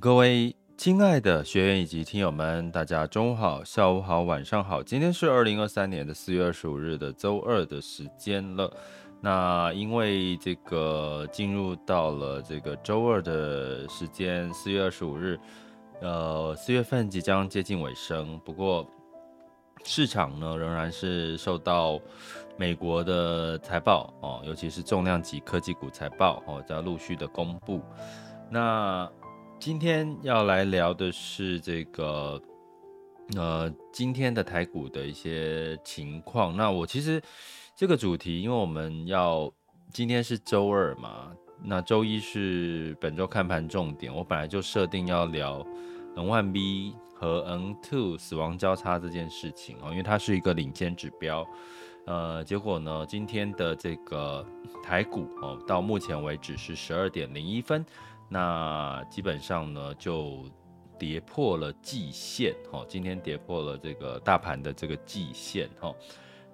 各位亲爱的学员以及听友们，大家中午好、下午好、晚上好。今天是二零二三年的四月二十五日的周二的时间了。那因为这个进入到了这个周二的时间，四月二十五日，呃，四月份即将接近尾声。不过市场呢，仍然是受到美国的财报哦，尤其是重量级科技股财报哦，在陆续的公布。那今天要来聊的是这个，呃，今天的台股的一些情况。那我其实这个主题，因为我们要今天是周二嘛，那周一是本周看盘重点。我本来就设定要聊 N One B 和 N Two 死亡交叉这件事情哦，因为它是一个领先指标。呃，结果呢，今天的这个台股哦，到目前为止是十二点零一分。那基本上呢，就跌破了季线，哈，今天跌破了这个大盘的这个季线，哈。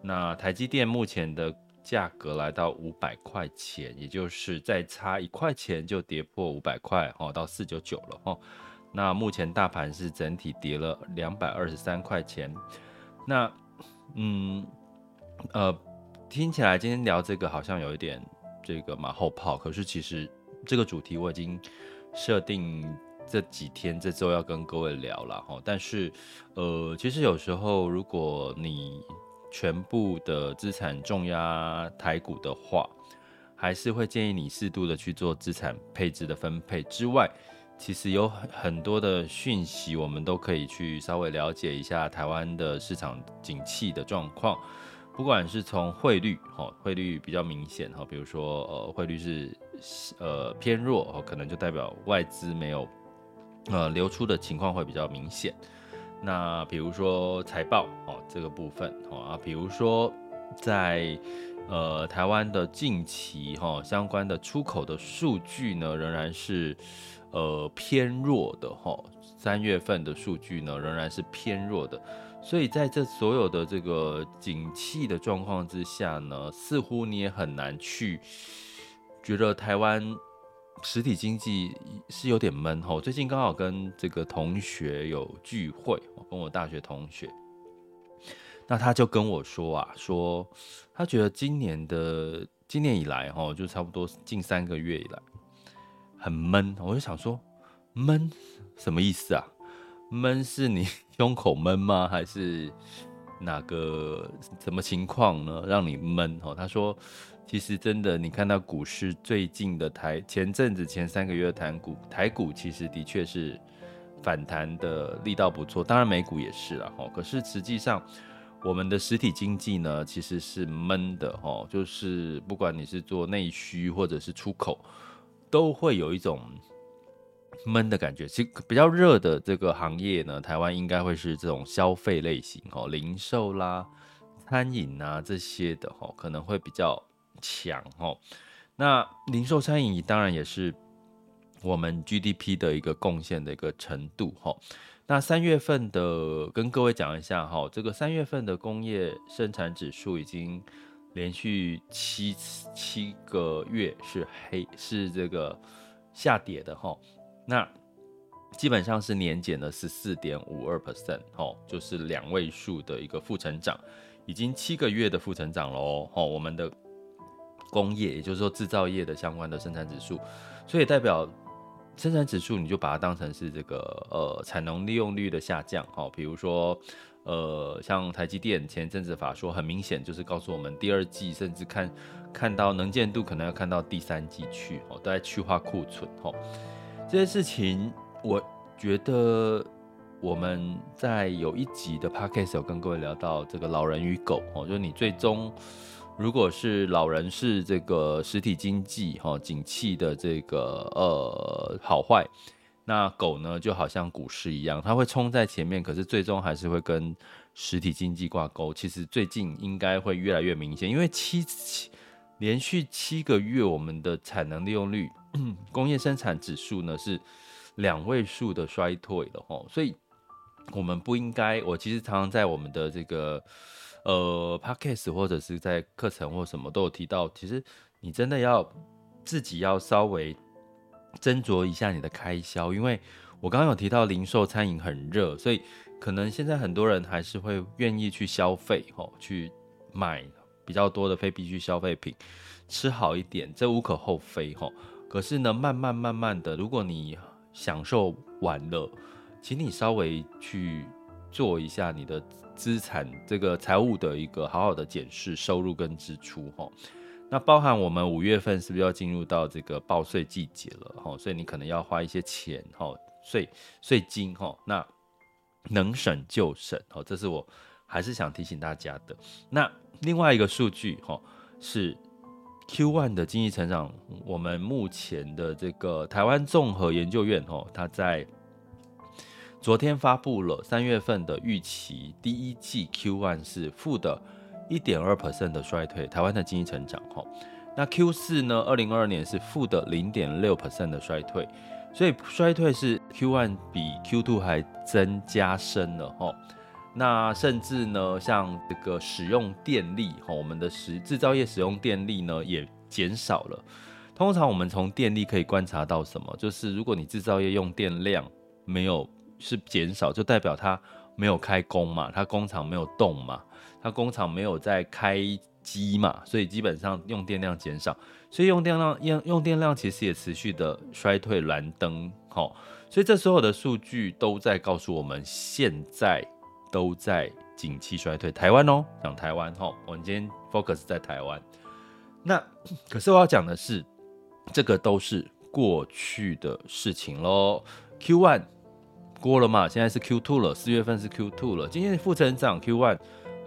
那台积电目前的价格来到五百块钱，也就是再差一块钱就跌破五百块，哈，到四九九了，哈。那目前大盘是整体跌了两百二十三块钱。那，嗯，呃，听起来今天聊这个好像有一点这个马后炮，可是其实。这个主题我已经设定这几天这周要跟各位聊了哈，但是呃，其实有时候如果你全部的资产重压台股的话，还是会建议你适度的去做资产配置的分配。之外，其实有很多的讯息，我们都可以去稍微了解一下台湾的市场景气的状况。不管是从汇率，哈，汇率比较明显，哈，比如说，呃，汇率是，呃，偏弱，哦，可能就代表外资没有，呃，流出的情况会比较明显。那比如说财报，哦，这个部分，哦啊，比如说在，呃，台湾的近期，哈，相关的出口的数据呢，仍然是，呃，偏弱的，哈，三月份的数据呢，仍然是偏弱的。所以在这所有的这个景气的状况之下呢，似乎你也很难去觉得台湾实体经济是有点闷吼。最近刚好跟这个同学有聚会，跟我大学同学，那他就跟我说啊，说他觉得今年的今年以来吼，就差不多近三个月以来很闷。我就想说，闷什么意思啊？闷是你 胸口闷吗？还是哪个什么情况呢？让你闷哦？他说，其实真的，你看到股市最近的台前阵子前三个月的台股，台股其实的确是反弹的力道不错，当然美股也是了哈。可是实际上，我们的实体经济呢，其实是闷的哦，就是不管你是做内需或者是出口，都会有一种。闷的感觉，其实比较热的这个行业呢，台湾应该会是这种消费类型哦，零售啦、餐饮啊这些的哦，可能会比较强哦。那零售餐饮当然也是我们 GDP 的一个贡献的一个程度哈。那三月份的跟各位讲一下哈，这个三月份的工业生产指数已经连续七七个月是黑是这个下跌的哈。那基本上是年减了十四点五二 percent，哦，就是两位数的一个负成长，已经七个月的负成长了哦，我们的工业，也就是说制造业的相关的生产指数，所以代表生产指数，你就把它当成是这个呃产能利用率的下降，哦，比如说呃像台积电前阵子法说，很明显就是告诉我们第二季甚至看看到能见度可能要看到第三季去，哦，都在去化库存，哦。这件事情，我觉得我们在有一集的 podcast 有跟各位聊到这个老人与狗哦，就是你最终如果是老人是这个实体经济哈景气的这个呃好坏，那狗呢就好像股市一样，它会冲在前面，可是最终还是会跟实体经济挂钩。其实最近应该会越来越明显，因为七七连续七个月我们的产能利用率、工业生产指数呢是两位数的衰退了哈，所以我们不应该。我其实常常在我们的这个。呃，Podcast 或者是在课程或什么都有提到，其实你真的要自己要稍微斟酌一下你的开销，因为我刚刚有提到零售餐饮很热，所以可能现在很多人还是会愿意去消费，吼，去买比较多的非必需消费品，吃好一点，这无可厚非，吼。可是呢，慢慢慢慢的，如果你享受完了，请你稍微去做一下你的。资产这个财务的一个好好的检视，收入跟支出哈，那包含我们五月份是不是要进入到这个报税季节了哈？所以你可能要花一些钱哈，税税金哈，那能省就省哈，这是我还是想提醒大家的。那另外一个数据哈是 Q1 的经济成长，我们目前的这个台湾综合研究院哈，它在。昨天发布了三月份的预期，第一季 Q1 是负的一点二 percent 的衰退，台湾的经济成长哈。那 Q 四呢？二零二二年是负的零点六 percent 的衰退，所以衰退是 Q1 比 Q two 还增加深了哈。那甚至呢，像这个使用电力哈，我们的使制造业使用电力呢也减少了。通常我们从电力可以观察到什么？就是如果你制造业用电量没有是减少，就代表它没有开工嘛，它工厂没有动嘛，它工厂没有在开机嘛，所以基本上用电量减少，所以用电量用用电量其实也持续的衰退蓝灯，好，所以这所有的数据都在告诉我们，现在都在景气衰退。台湾哦，讲台湾哈，我们今天 focus 在台湾。那 可是我要讲的是，这个都是过去的事情喽。Q one。过了嘛？现在是 Q two 了，四月份是 Q two 了。今天负成长 Q one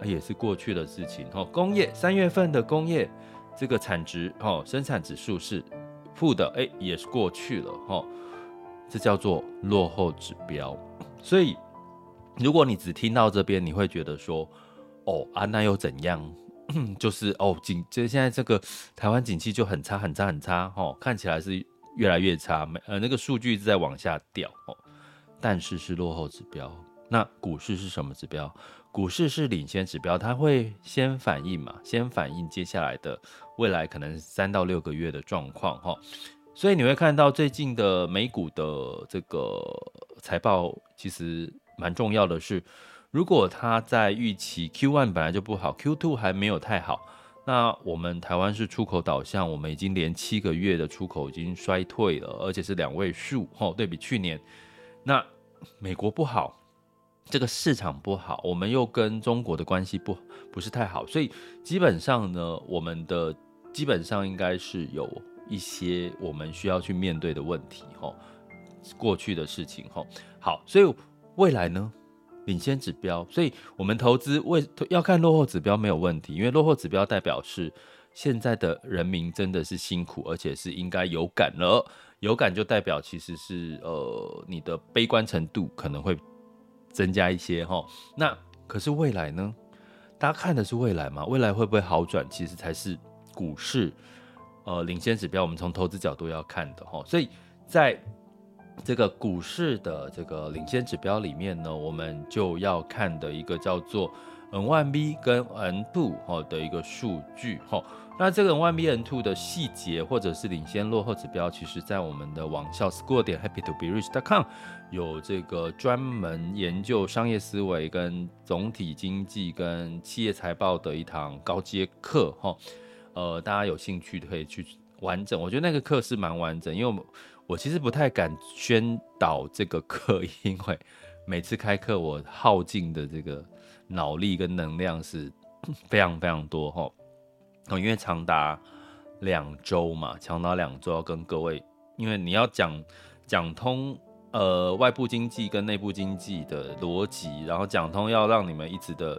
也是过去的事情。哈，工业三月份的工业这个产值，哈，生产指数是负的，哎，也是过去了。哈，这叫做落后指标。所以，如果你只听到这边，你会觉得说，哦啊，那又怎样？就是哦，景，就现在这个台湾景气就很差，很差，很差。哈，看起来是越来越差，呃，那个数据一直在往下掉。哦但是是落后指标，那股市是什么指标？股市是领先指标，它会先反应嘛，先反应接下来的未来可能三到六个月的状况哈。所以你会看到最近的美股的这个财报，其实蛮重要的是，如果它在预期 Q1 本来就不好，Q2 还没有太好，那我们台湾是出口导向，我们已经连七个月的出口已经衰退了，而且是两位数哈，对比去年。那美国不好，这个市场不好，我们又跟中国的关系不不是太好，所以基本上呢，我们的基本上应该是有一些我们需要去面对的问题哈，过去的事情哈。好，所以未来呢，领先指标，所以我们投资为要看落后指标没有问题，因为落后指标代表是现在的人民真的是辛苦，而且是应该有感了。有感就代表其实是呃你的悲观程度可能会增加一些哈。那可是未来呢？大家看的是未来嘛？未来会不会好转？其实才是股市呃领先指标。我们从投资角度要看的哈。所以在这个股市的这个领先指标里面呢，我们就要看的一个叫做 N1B 跟 N2 齁的一个数据齁。那这个 N1B N2 的细节或者是领先落后指标，其实在我们的网校 school 点 happy to be rich dot com 有这个专门研究商业思维跟总体经济跟企业财报的一堂高阶课哈。呃，大家有兴趣可以去完整，我觉得那个课是蛮完整，因为我们我其实不太敢宣导这个课，因为每次开课我耗尽的这个脑力跟能量是非常非常多哈。因为长达两周嘛，长达两周要跟各位，因为你要讲讲通呃外部经济跟内部经济的逻辑，然后讲通要让你们一直的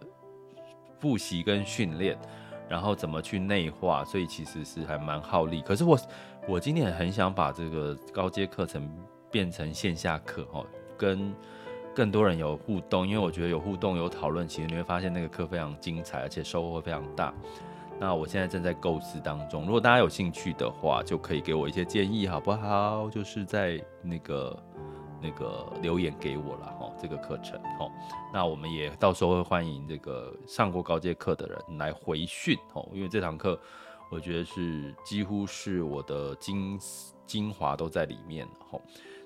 复习跟训练，然后怎么去内化，所以其实是还蛮耗力。可是我我今年很想把这个高阶课程变成线下课哈，跟更多人有互动，因为我觉得有互动有讨论，其实你会发现那个课非常精彩，而且收获会非常大。那我现在正在构思当中，如果大家有兴趣的话，就可以给我一些建议，好不好？就是在那个那个留言给我了哈，这个课程哈。那我们也到时候会欢迎这个上过高阶课的人来回训哦，因为这堂课我觉得是几乎是我的精精华都在里面哈。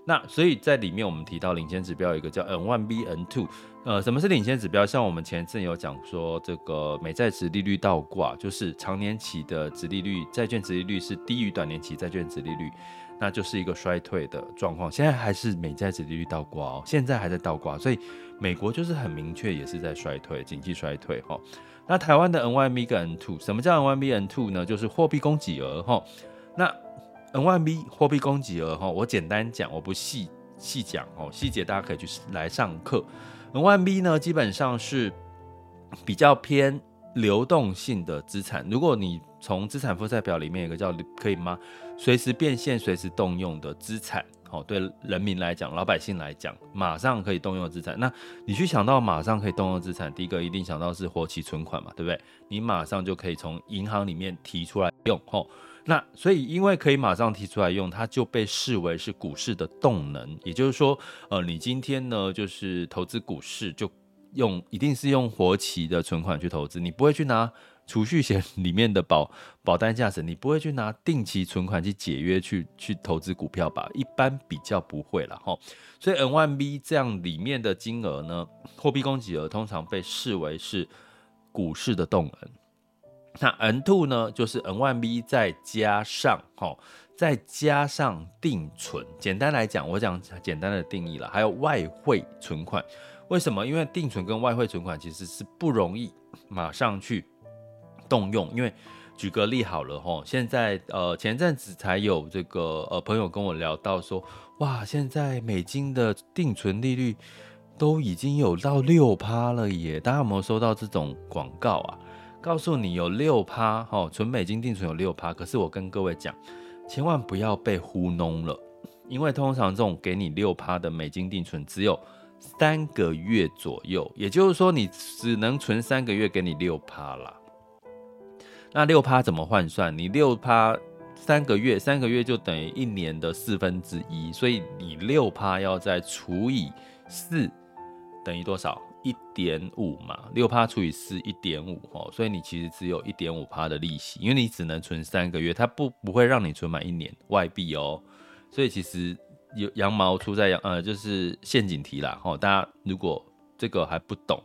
那所以在里面我们提到领先指标有一个叫 N1B N2。呃，什么是领先指标？像我们前阵有讲说，这个美债殖利率倒挂，就是长年期的殖利率，债券殖利率是低于短年期债券殖利率，那就是一个衰退的状况。现在还是美债殖利率倒挂哦，现在还在倒挂，所以美国就是很明确也是在衰退，经济衰退哈。那台湾的 N1B 跟 N two，什么叫 N1B N two 呢？就是货币供给额哈。那 N1B 货币供给额哈，我简单讲，我不细细讲哦，细节大家可以去来上课。N1B 呢，基本上是比较偏流动性的资产。如果你从资产负债表里面有个叫可以吗？随时变现、随时动用的资产，哦，对人民来讲、老百姓来讲，马上可以动用资产。那你去想到马上可以动用资产，第一个一定想到是活期存款嘛，对不对？你马上就可以从银行里面提出来用，吼。那所以，因为可以马上提出来用，它就被视为是股市的动能。也就是说，呃，你今天呢，就是投资股市，就用一定是用活期的存款去投资，你不会去拿储蓄险里面的保保单价值，你不会去拿定期存款去解约去去投资股票吧？一般比较不会了哈。所以 N1B 这样里面的金额呢，货币供给额通常被视为是股市的动能。那 N two 呢，就是 N1B 再加上哈，再加上定存。简单来讲，我讲简单的定义了，还有外汇存款。为什么？因为定存跟外汇存款其实是不容易马上去动用。因为举个例好了齁，现在呃前阵子才有这个呃朋友跟我聊到说，哇，现在美金的定存利率都已经有到六趴了耶！大家有没有收到这种广告啊？告诉你有六趴，哈，存美金定存有六趴，可是我跟各位讲，千万不要被糊弄了，因为通常这种给你六趴的美金定存只有三个月左右，也就是说你只能存三个月，给你六趴啦。那六趴怎么换算？你六趴三个月，三个月就等于一年的四分之一，所以你六趴要再除以四，等于多少？一点五嘛，六趴除以四，一点五哦，所以你其实只有一点五趴的利息，因为你只能存三个月，它不不会让你存满一年外币哦，所以其实有羊毛出在羊呃，就是陷阱题啦哦。大家如果这个还不懂，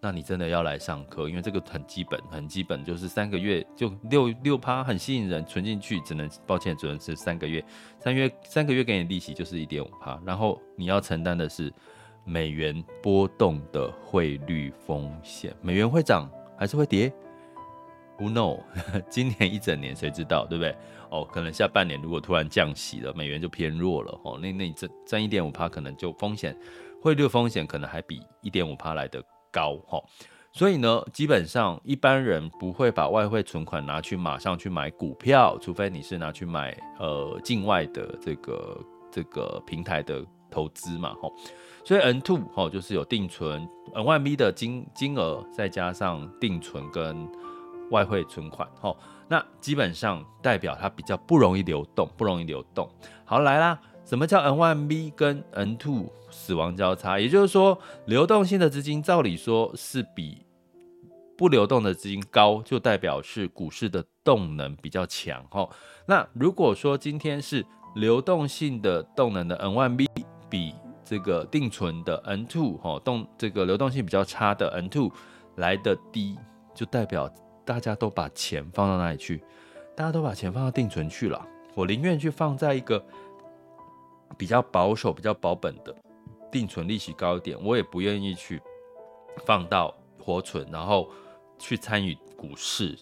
那你真的要来上课，因为这个很基本，很基本，就是三个月就六六趴很吸引人，存进去只能抱歉只能是三个月，三月三个月给你利息就是一点五趴，然后你要承担的是。美元波动的汇率风险，美元会涨还是会跌？Who know？今年一整年谁知道，对不对？哦，可能下半年如果突然降息了，美元就偏弱了哦。那那你挣挣一点五趴，可能就风险汇率风险可能还比一点五趴来的高哈。所以呢，基本上一般人不会把外汇存款拿去马上去买股票，除非你是拿去买呃境外的这个这个平台的投资嘛，吼。所以 N two 哈，就是有定存 N1B 的金金额，再加上定存跟外汇存款哈，那基本上代表它比较不容易流动，不容易流动。好，来啦，什么叫 N1B 跟 N two 死亡交叉？也就是说，流动性的资金照理说是比不流动的资金高，就代表是股市的动能比较强哈。那如果说今天是流动性的动能的 N1B 比这个定存的 N two 哈动这个流动性比较差的 N two 来得低，就代表大家都把钱放到哪里去？大家都把钱放到定存去了。我宁愿去放在一个比较保守、比较保本的定存，利息高一点，我也不愿意去放到活存，然后去参与股市。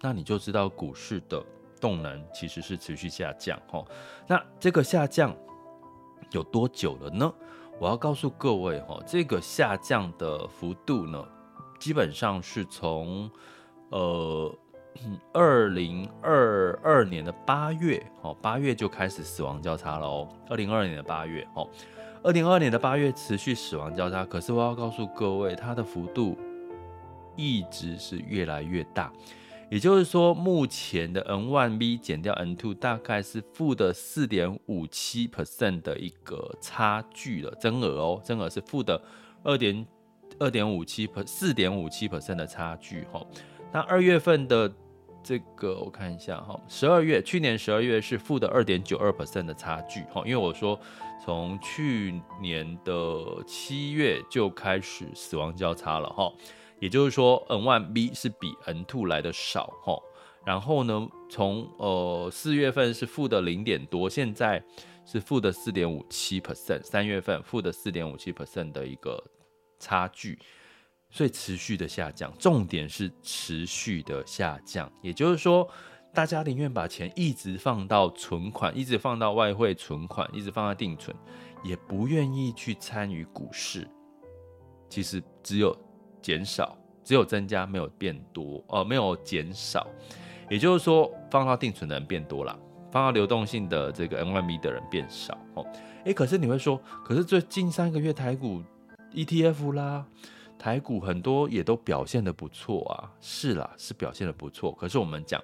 那你就知道股市的动能其实是持续下降哈。那这个下降有多久了呢？我要告诉各位哈，这个下降的幅度呢，基本上是从呃二零二二年的八月，哦，八月就开始死亡交叉了哦。二零二二年的八月，哦，二零二二年的八月持续死亡交叉，可是我要告诉各位，它的幅度一直是越来越大。也就是说，目前的 n one v 减掉 n two 大概是负的四点五七 percent 的一个差距了，增额哦，增额是负的二点二点五七 per 四点五七 percent 的差距哈。那二月份的这个我看一下哈，十二月去年十二月是负的二点九二 percent 的差距哈，因为我说从去年的七月就开始死亡交叉了哈。也就是说 n one b 是比 n two 来的少哈，然后呢，从呃四月份是负的零点多，现在是负的四点五七 percent，三月份负的四点五七 percent 的一个差距，所以持续的下降，重点是持续的下降。也就是说，大家宁愿把钱一直放到存款，一直放到外汇存款，一直放在定存，也不愿意去参与股市。其实只有。减少，只有增加，没有变多，呃，没有减少，也就是说，放到定存的人变多了，放到流动性的这个 N Y B 的人变少，哦，诶，可是你会说，可是最近三个月台股 ETF 啦，台股很多也都表现得不错啊，是啦，是表现得不错，可是我们讲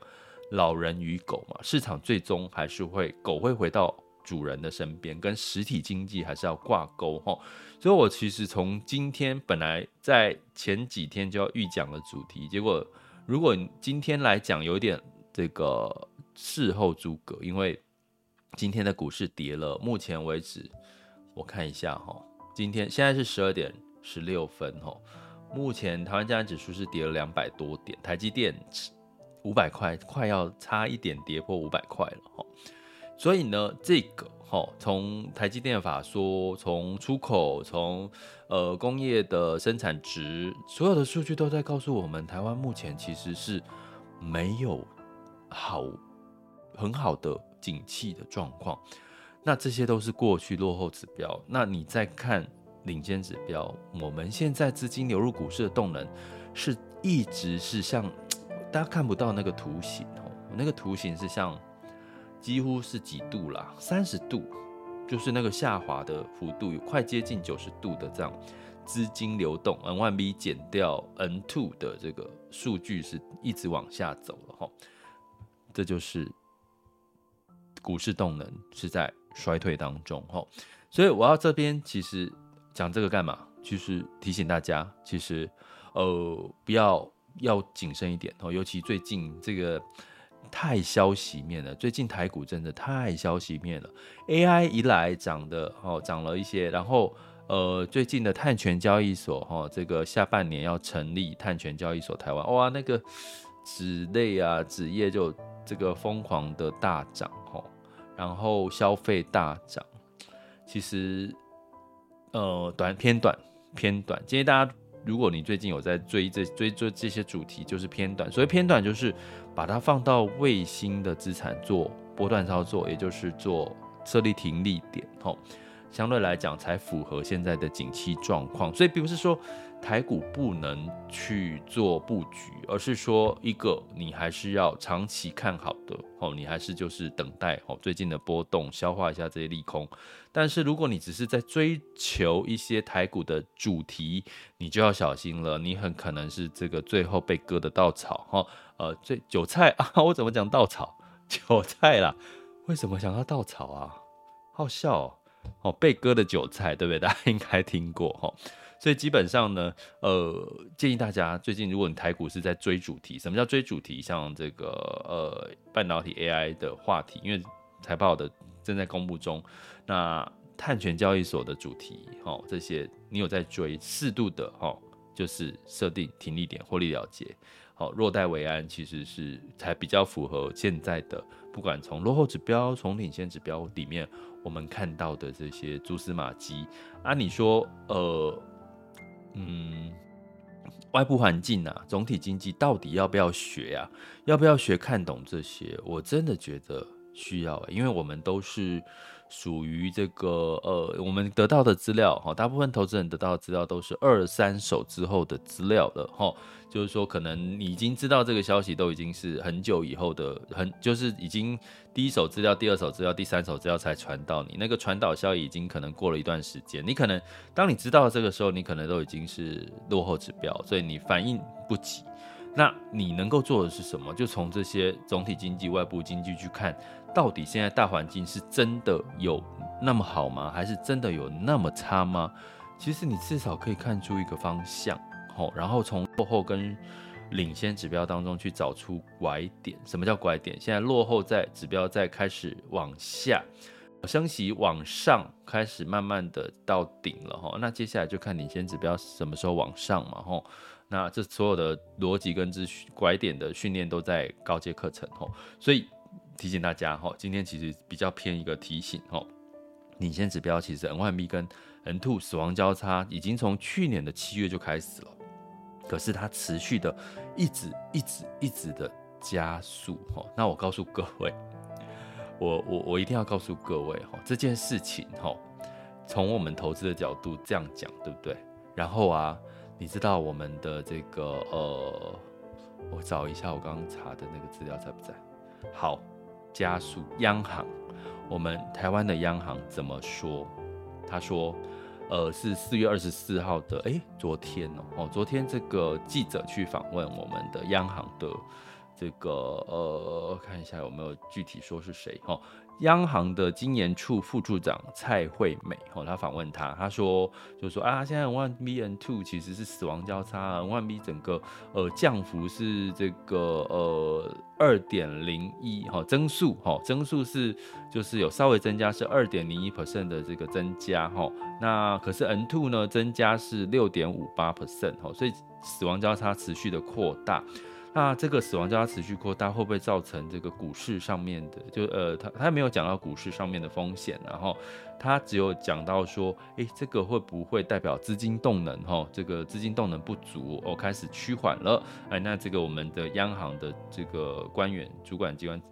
老人与狗嘛，市场最终还是会，狗会回到。主人的身边跟实体经济还是要挂钩哈，所以我其实从今天本来在前几天就要预讲的主题，结果如果今天来讲有点这个事后诸葛，因为今天的股市跌了，目前为止我看一下哈，今天现在是十二点十六分哈，目前台湾加权指数是跌了两百多点，台积电五百块快要差一点跌破五百块了哈。所以呢，这个哈，从台积电法说，从出口，从呃工业的生产值，所有的数据都在告诉我们，台湾目前其实是没有好很好的景气的状况。那这些都是过去落后指标。那你再看领先指标，我们现在资金流入股市的动能是一直是像大家看不到那个图形哦，那个图形是像。几乎是几度啦，三十度，就是那个下滑的幅度，有快接近九十度的这样资金流动，N1B 减掉 N2 的这个数据是一直往下走了哈，这就是股市动能是在衰退当中吼，所以我要这边其实讲这个干嘛？就是提醒大家，其实呃不要要谨慎一点哦，尤其最近这个。太消息面了，最近台股真的太消息面了。AI 一来涨的哦，涨了一些，然后呃，最近的碳权交易所哈、哦，这个下半年要成立碳权交易所台湾，哇，那个纸类啊纸业就这个疯狂的大涨哈、哦，然后消费大涨，其实呃短偏短偏短，建议大家。如果你最近有在追这追追这些主题，就是偏短，所以偏短就是把它放到卫星的资产做波段操作，也就是做设立停利点，吼，相对来讲才符合现在的景气状况。所以并不是说台股不能去做布局，而是说一个你还是要长期看好的，哦，你还是就是等待哦最近的波动，消化一下这些利空。但是如果你只是在追求一些台股的主题，你就要小心了，你很可能是这个最后被割的稻草哈。呃，最韭菜啊，我怎么讲稻草？韭菜啦，为什么想到稻草啊？好笑哦，哦，被割的韭菜，对不对？大家应该听过哈。所以基本上呢，呃，建议大家最近如果你台股是在追主题，什么叫追主题？像这个呃半导体 AI 的话题，因为财报的。正在公布中，那碳权交易所的主题，哦，这些你有在追，适度的，哦，就是设定停利点，获利了结，好，落袋为安，其实是才比较符合现在的，不管从落后指标，从领先指标里面，我们看到的这些蛛丝马迹啊，你说，呃，嗯，外部环境啊，总体经济到底要不要学呀？要不要学看懂这些？我真的觉得。需要，因为我们都是。属于这个呃，我们得到的资料哈，大部分投资人得到的资料都是二三手之后的资料了哈，就是说可能你已经知道这个消息都已经是很久以后的，很就是已经第一手资料、第二手资料、第三手资料才传到你，那个传导效益已经可能过了一段时间，你可能当你知道这个时候，你可能都已经是落后指标，所以你反应不及。那你能够做的是什么？就从这些总体经济、外部经济去看。到底现在大环境是真的有那么好吗？还是真的有那么差吗？其实你至少可以看出一个方向，吼，然后从落后跟领先指标当中去找出拐点。什么叫拐点？现在落后在指标在开始往下升息，往上开始慢慢的到顶了，吼。那接下来就看领先指标什么时候往上嘛，吼。那这所有的逻辑跟资讯拐点的训练都在高阶课程，吼，所以。提醒大家哈，今天其实比较偏一个提醒哈，领先指标其实 N1B 跟 N Two 死亡交叉已经从去年的七月就开始了，可是它持续的一直一直一直的加速哈。那我告诉各位，我我我一定要告诉各位哈，这件事情哈，从我们投资的角度这样讲对不对？然后啊，你知道我们的这个呃，我找一下我刚刚查的那个资料在不在？好。加速，央行，我们台湾的央行怎么说？他说，呃，是四月二十四号的，诶，昨天哦，哦，昨天这个记者去访问我们的央行的这个，呃，看一下有没有具体说是谁哦。央行的经研处副处长蔡惠美，哦，他访问他，他说，就说啊，现在 N1B N2 其实是死亡交叉，one B 整个呃降幅是这个呃二点零一，哈，增速，哈，增速是就是有稍微增加，是二点零一 percent 的这个增加，哈，那可是 N2 呢，增加是六点五八 percent，哈，所以死亡交叉持续的扩大。那这个死亡交叉持续扩大，会不会造成这个股市上面的？就呃，他他没有讲到股市上面的风险，然后他只有讲到说，诶，这个会不会代表资金动能？哈，这个资金动能不足，哦，开始趋缓了。哎，那这个我们的央行的这个官员、主管机关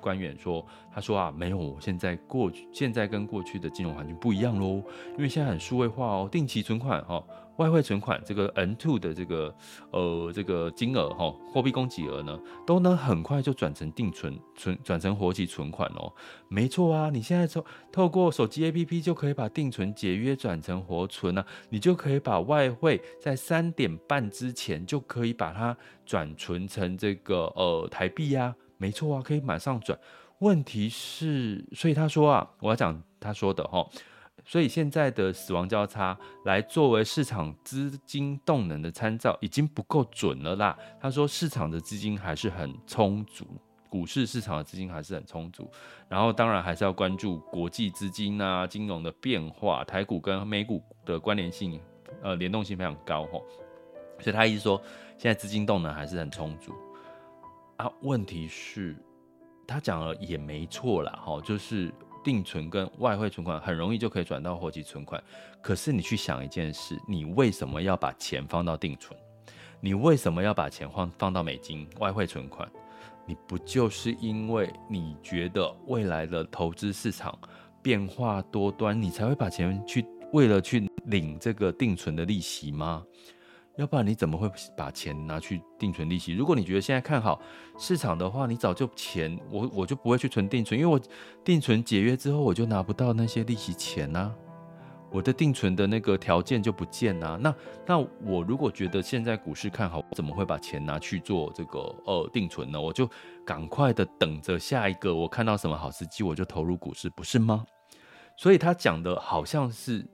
官员说，他说啊，没有，现在过去现在跟过去的金融环境不一样喽，因为现在很数位化哦，定期存款哈。外汇存款这个 N2 的这个呃这个金额哈，货币供给额呢，都能很快就转成定存存转成活期存款哦。没错啊，你现在透透过手机 APP 就可以把定存解约转成活存啊，你就可以把外汇在三点半之前就可以把它转存成这个呃台币呀。没错啊，可以马上转。问题是，所以他说啊，我要讲他说的哈。所以现在的死亡交叉来作为市场资金动能的参照，已经不够准了啦。他说市场的资金还是很充足，股市市场的资金还是很充足。然后当然还是要关注国际资金啊、金融的变化，台股跟美股的关联性，呃，联动性非常高吼。所以他意思说，现在资金动能还是很充足啊。问题是，他讲了也没错啦，哈，就是。定存跟外汇存款很容易就可以转到活期存款，可是你去想一件事，你为什么要把钱放到定存？你为什么要把钱放放到美金外汇存款？你不就是因为你觉得未来的投资市场变化多端，你才会把钱去为了去领这个定存的利息吗？要不然你怎么会把钱拿去定存利息？如果你觉得现在看好市场的话，你早就钱我我就不会去存定存，因为我定存解约之后我就拿不到那些利息钱呐，我的定存的那个条件就不见呐。那那我如果觉得现在股市看好，我怎么会把钱拿去做这个呃定存呢？我就赶快的等着下一个我看到什么好时机我就投入股市，不是吗？所以他讲的好像是。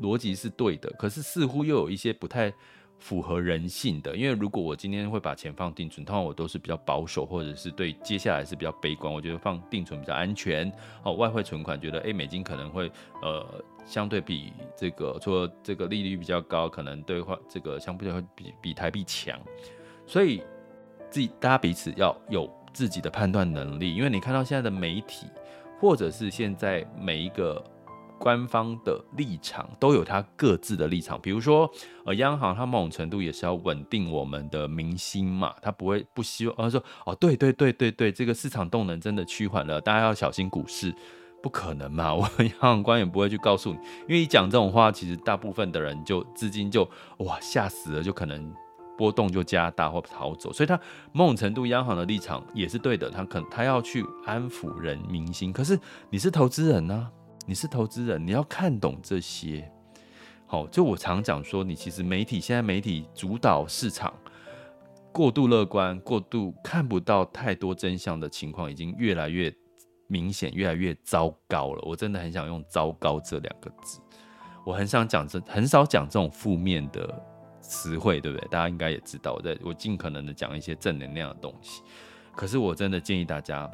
逻辑是对的，可是似乎又有一些不太符合人性的。因为如果我今天会把钱放定存，通常我都是比较保守，或者是对接下来是比较悲观。我觉得放定存比较安全。哦，外汇存款觉得，诶，美金可能会呃相对比这个，除了这个利率比较高，可能兑换这个相对会比比台币强。所以自己大家彼此要有自己的判断能力。因为你看到现在的媒体，或者是现在每一个。官方的立场都有它各自的立场。比如说，呃，央行它某种程度也是要稳定我们的民心嘛，它不会不希望，而说哦，对对对对对，这个市场动能真的趋缓了，大家要小心股市。不可能嘛，我们央行官员不会去告诉你，因为你讲这种话，其实大部分的人就资金就哇吓死了，就可能。波动就加大或逃走，所以他某种程度央行的立场也是对的，他可能他要去安抚人民心。可是你是投资人呢、你是投资人，你要看懂这些。好，就我常讲说，你其实媒体现在媒体主导市场，过度乐观、过度看不到太多真相的情况，已经越来越明显、越来越糟糕了。我真的很想用“糟糕”这两个字，我很想讲这，很少讲这种负面的。词汇对不对？大家应该也知道，我在我尽可能的讲一些正能量的东西。可是我真的建议大家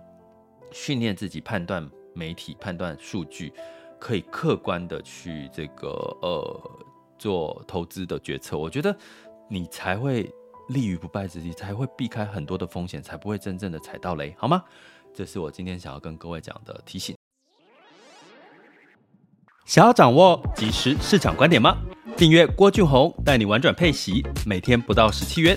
训练自己判断媒体、判断数据，可以客观的去这个呃做投资的决策。我觉得你才会立于不败之地，才会避开很多的风险，才不会真正的踩到雷，好吗？这是我今天想要跟各位讲的提醒。想要掌握即时市场观点吗？订阅郭俊宏带你玩转配息，每天不到十七元，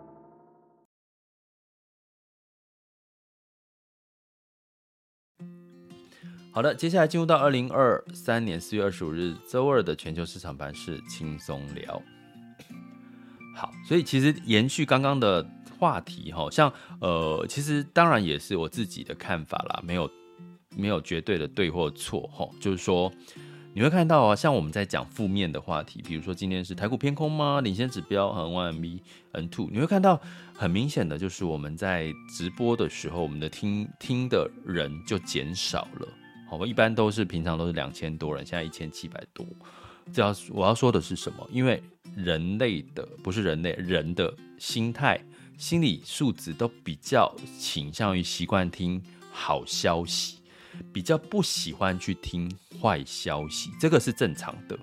好的，接下来进入到二零二三年四月二十五日周二的全球市场盘是轻松聊。好，所以其实延续刚刚的话题，哈，像呃，其实当然也是我自己的看法啦，没有没有绝对的对或错，哈，就是说你会看到啊，像我们在讲负面的话题，比如说今天是台股偏空吗？领先指标和 YMB N two，你会看到很明显的就是我们在直播的时候，我们的听听的人就减少了。我一般都是平常都是两千多人，现在一千七百多。这要我要说的是什么？因为人类的不是人类，人的心态、心理素质都比较倾向于习惯听好消息，比较不喜欢去听坏消息，这个是正常的。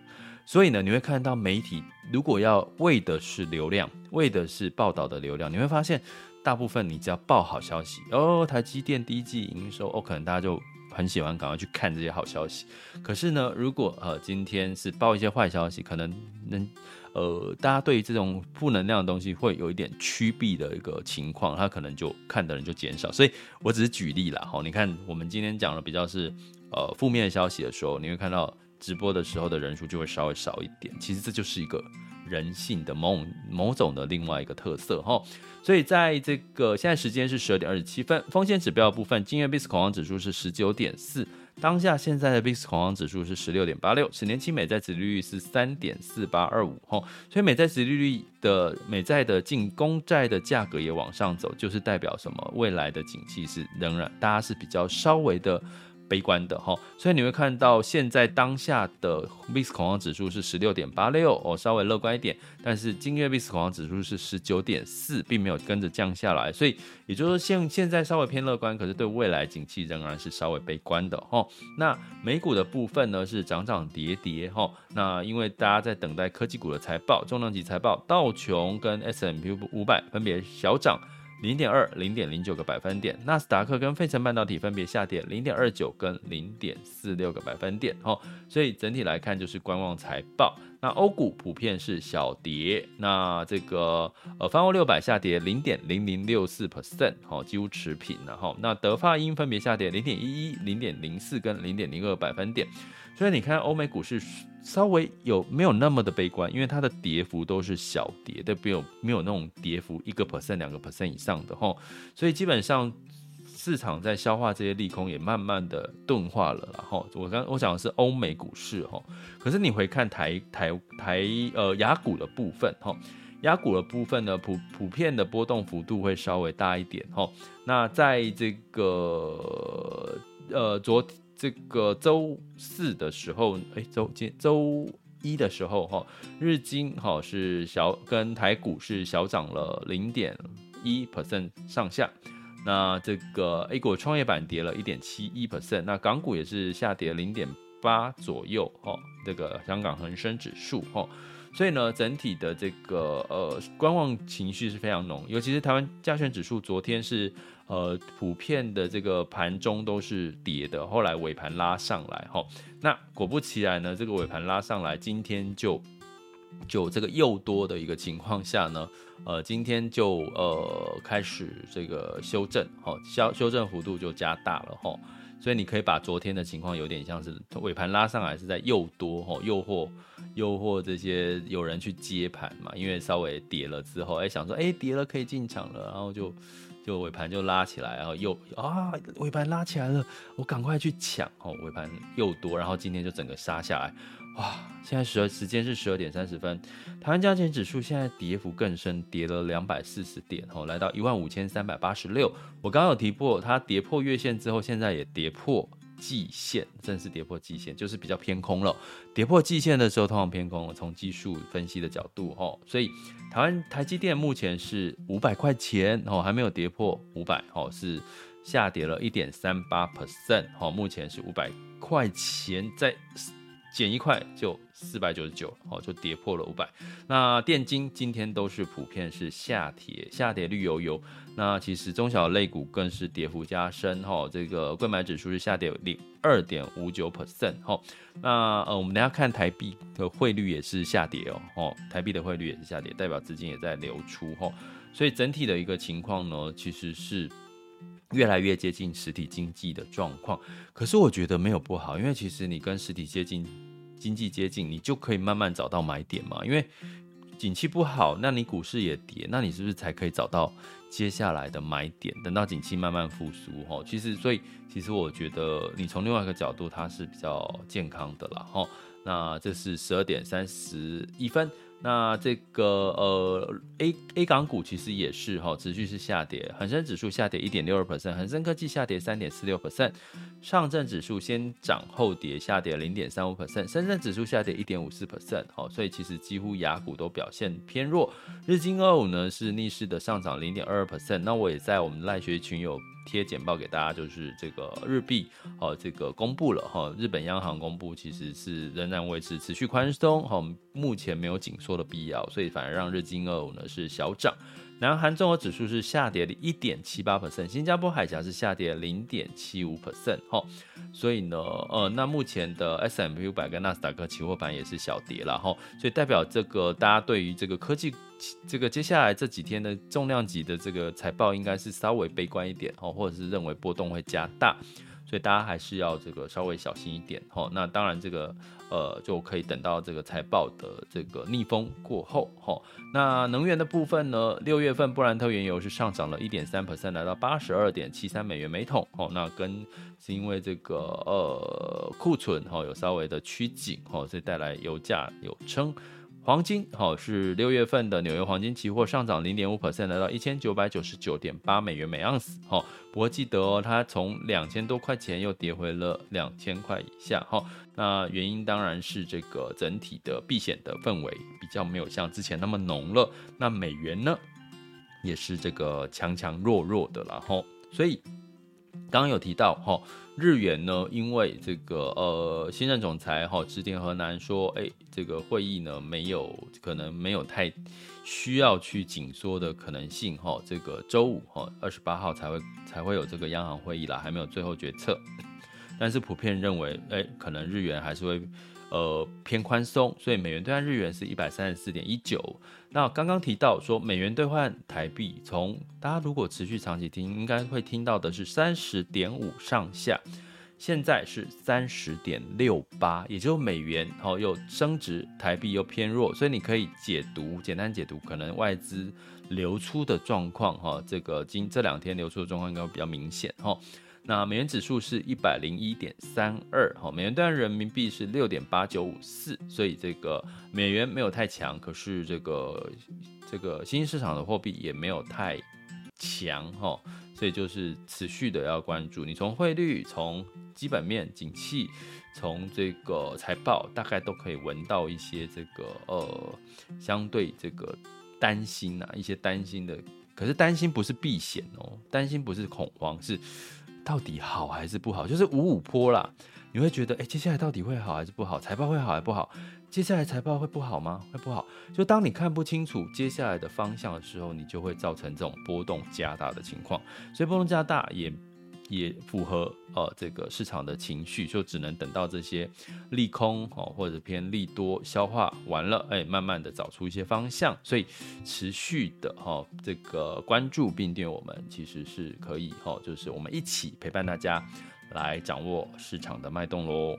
所以呢，你会看到媒体如果要为的是流量，为的是报道的流量，你会发现大部分你只要报好消息哦，台积电第一季营收哦，可能大家就。很喜欢赶快去看这些好消息，可是呢，如果呃今天是报一些坏消息，可能能呃大家对于这种负能量的东西会有一点趋避的一个情况，他可能就看的人就减少。所以我只是举例啦，哈，你看我们今天讲的比较是呃负面消息的时候，你会看到直播的时候的人数就会稍微少一点。其实这就是一个人性的某某种的另外一个特色，哈。所以在这个现在时间是十二点二十七分，风险指标部分，今日 VIX 恐慌指数是十九点四，当下现在的 VIX 恐慌指数是十六点八六，十年期美债殖利率是三点四八二五，哈，所以美债殖利率的美债的净公债的价格也往上走，就是代表什么？未来的景气是仍然大家是比较稍微的。悲观的哈，所以你会看到现在当下的 VIX 恐慌指数是十六点八六哦，稍微乐观一点，但是今月 VIX 恐慌指数是十九点四，并没有跟着降下来，所以也就是说现现在稍微偏乐观，可是对未来景气仍然是稍微悲观的哈。那美股的部分呢是涨涨跌跌哈，那因为大家在等待科技股的财报，重量级财报，道琼跟 S M P 五百分别小涨。零点二、零点零九个百分点，纳斯达克跟费城半导体分别下跌零点二九跟零点四六个百分点，哦，所以整体来看就是观望财报。那欧股普遍是小跌，那这个呃，泛欧六百下跌零点零零六四 percent，好，几乎持平了哈。那德法英分别下跌零点一一、零点零四跟零点零二百分点。所以你看欧美股市稍微有没有那么的悲观？因为它的跌幅都是小跌，都没有没有那种跌幅一个 percent、两个 percent 以上的哈。所以基本上。市场在消化这些利空，也慢慢的钝化了。然后我刚我讲的是欧美股市哈，可是你回看台台台呃雅股的部分哈，雅股的部分呢普普遍的波动幅度会稍微大一点哈。那在这个呃昨这个周四的时候，哎周今周一的时候哈，日经哈是小跟台股是小涨了零点一 percent 上下。那这个 A 股创业板跌了一点七一 percent，那港股也是下跌零点八左右哦。这个香港恒生指数哦，所以呢，整体的这个呃观望情绪是非常浓，尤其是台湾加权指数昨天是呃普遍的这个盘中都是跌的，后来尾盘拉上来哈。那果不其然呢，这个尾盘拉上来，今天就就这个又多的一个情况下呢。呃，今天就呃开始这个修正，哦，修修正幅度就加大了，哈，所以你可以把昨天的情况有点像是尾盘拉上来是在又多，哈，诱惑诱惑这些有人去接盘嘛，因为稍微跌了之后，哎，想说哎跌了可以进场了，然后就就尾盘就拉起来，然后又啊尾盘拉起来了，我赶快去抢，哦，尾盘又多，然后今天就整个杀下来。哇，现在十二时间是十二点三十分，台湾加权指数现在跌幅更深，跌了两百四十点，哦，来到一万五千三百八十六。我刚刚有提过，它跌破月线之后，现在也跌破季线，正式跌破季线，就是比较偏空了。跌破季线的时候，通常偏空。从技术分析的角度，哦，所以台湾台积电目前是五百块钱，哦，还没有跌破五百，哦，是下跌了一点三八 percent，哦，目前是五百块钱在。减一块就四百九十九，哦，就跌破了五百。那电金今天都是普遍是下跌，下跌绿油油。那其实中小类股更是跌幅加深，哈，这个柜买指数是下跌零二点五九 percent，哈。那呃，我们等下看台币的汇率也是下跌哦，哦，台币的汇率也是下跌，代表资金也在流出，哈。所以整体的一个情况呢，其实是。越来越接近实体经济的状况，可是我觉得没有不好，因为其实你跟实体接近，经济接近，你就可以慢慢找到买点嘛。因为景气不好，那你股市也跌，那你是不是才可以找到接下来的买点？等到景气慢慢复苏，哈，其实所以其实我觉得你从另外一个角度，它是比较健康的啦，哈。那这是十二点三十一分。那这个呃 A A 港股其实也是哈，持续是下跌，恒生指数下跌一点六二 percent，恒生科技下跌三点四六 percent，上证指数先涨后跌，下跌零点三五 percent，深圳指数下跌一点五四 percent，好，所以其实几乎雅股都表现偏弱，日经二五呢是逆势的上涨零点二二 percent，那我也在我们赖学群有。贴简报给大家，就是这个日币哦，这个公布了哈，日本央行公布其实是仍然维持持续宽松哈，目前没有紧缩的必要，所以反而让日经二五呢是小涨。南韩综合指数是下跌了一点七八 percent，新加坡海峡是下跌零点七五 percent 哈，所以呢，呃，那目前的 S&P 五百跟纳斯达克期货盘也是小跌了哈，所以代表这个大家对于这个科技这个接下来这几天的重量级的这个财报应该是稍微悲观一点哈，或者是认为波动会加大。所以大家还是要这个稍微小心一点吼。那当然这个呃就可以等到这个财报的这个逆风过后吼。那能源的部分呢，六月份布兰特原油是上涨了一点三 percent，来到八十二点七三美元每桶哦。那跟是因为这个呃库存哈有稍微的趋紧哦，所以带来油价有撑。黄金好是六月份的纽约黄金期货上涨零点五 percent，来到一千九百九十九点八美元每盎司。好，不过记得哦，它从两千多块钱又跌回了两千块以下。好，那原因当然是这个整体的避险的氛围比较没有像之前那么浓了。那美元呢，也是这个强强弱弱的了。哈，所以刚刚有提到哈。日元呢，因为这个呃，新任总裁哈植田河南说，哎，这个会议呢没有可能没有太需要去紧缩的可能性哈。这个周五哈二十八号才会才会有这个央行会议啦，还没有最后决策。但是普遍认为，哎，可能日元还是会。呃，偏宽松，所以美元兑换日元是一百三十四点一九。那刚刚提到说，美元兑换台币，从大家如果持续长期听，应该会听到的是三十点五上下，现在是三十点六八，也就是美元哦又升值，台币又偏弱，所以你可以解读，简单解读，可能外资流出的状况哈，这个今这两天流出的状况应该会比较明显哈。那美元指数是一百零一点三二，哈，美元兑人民币是六点八九五四，所以这个美元没有太强，可是这个这个新兴市场的货币也没有太强，哈，所以就是持续的要关注。你从汇率、从基本面、景气、从这个财报，大概都可以闻到一些这个呃相对这个担心啊，一些担心的。可是担心不是避险哦，担心不是恐慌，是到底好还是不好，就是五五坡啦。你会觉得，哎，接下来到底会好还是不好？财报会好还是不好？接下来财报会不好吗？会不好？就当你看不清楚接下来的方向的时候，你就会造成这种波动加大的情况。所以波动加大也也符合呃这个市场的情绪，就只能等到这些利空哦或者偏利多消化完了，哎，慢慢的找出一些方向。所以持续的哈这个关注并订我们，其实是可以哈，就是我们一起陪伴大家来掌握市场的脉动喽。